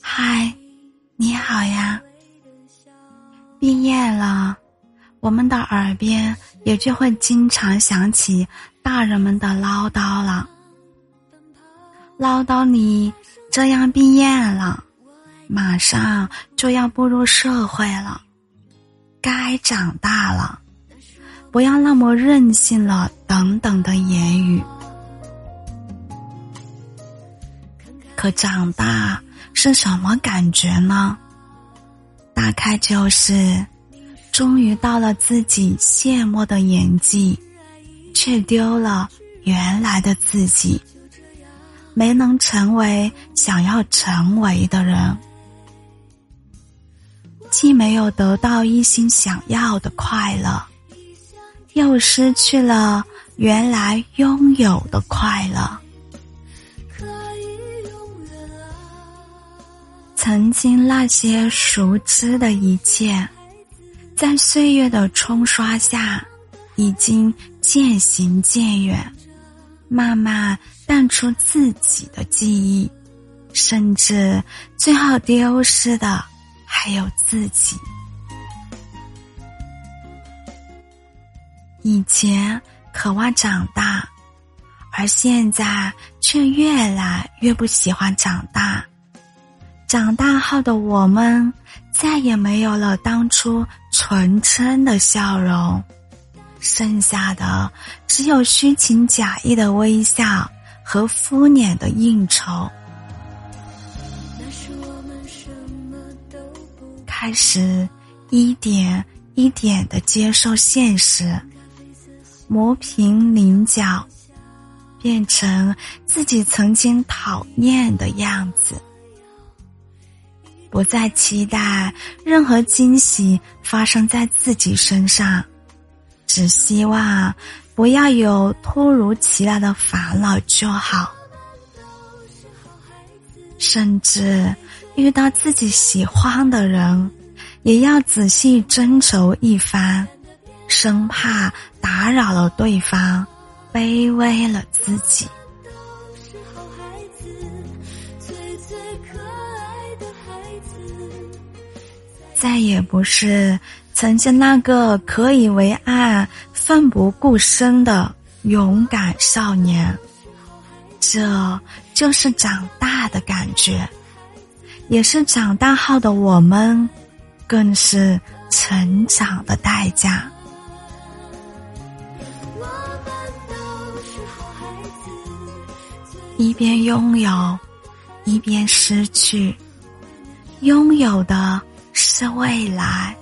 嗨，你好呀！毕业了，我们的耳边也就会经常响起大人们的唠叨了。唠叨你这样毕业了，马上就要步入社会了，该长大了，不要那么任性了，等等的言语。可长大是什么感觉呢？大概就是，终于到了自己羡慕的年纪，却丢了原来的自己。没能成为想要成为的人，既没有得到一心想要的快乐，又失去了原来拥有的快乐。曾经那些熟知的一切，在岁月的冲刷下，已经渐行渐远，慢慢。淡出自己的记忆，甚至最后丢失的还有自己。以前渴望长大，而现在却越来越不喜欢长大。长大后的我们，再也没有了当初纯真的笑容，剩下的只有虚情假意的微笑。和敷衍的应酬，开始一点一点的接受现实，磨平棱角，变成自己曾经讨厌的样子，不再期待任何惊喜发生在自己身上，只希望。不要有突如其来的烦恼就好，甚至遇到自己喜欢的人，也要仔细斟酌一番，生怕打扰了对方，卑微了自己。再也不是曾经那个可以为爱。奋不顾身的勇敢少年，这就是长大的感觉，也是长大后的我们，更是成长的代价。一边拥有，一边失去，拥有的是未来，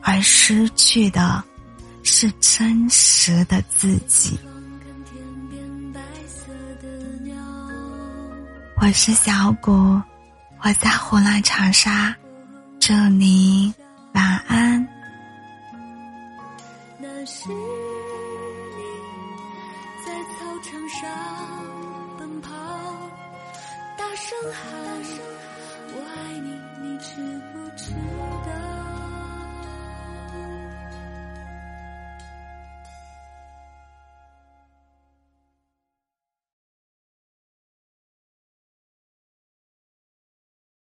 而失去的。是真实的自己。我是小谷，我在湖南长沙，祝你晚安。那是声喊。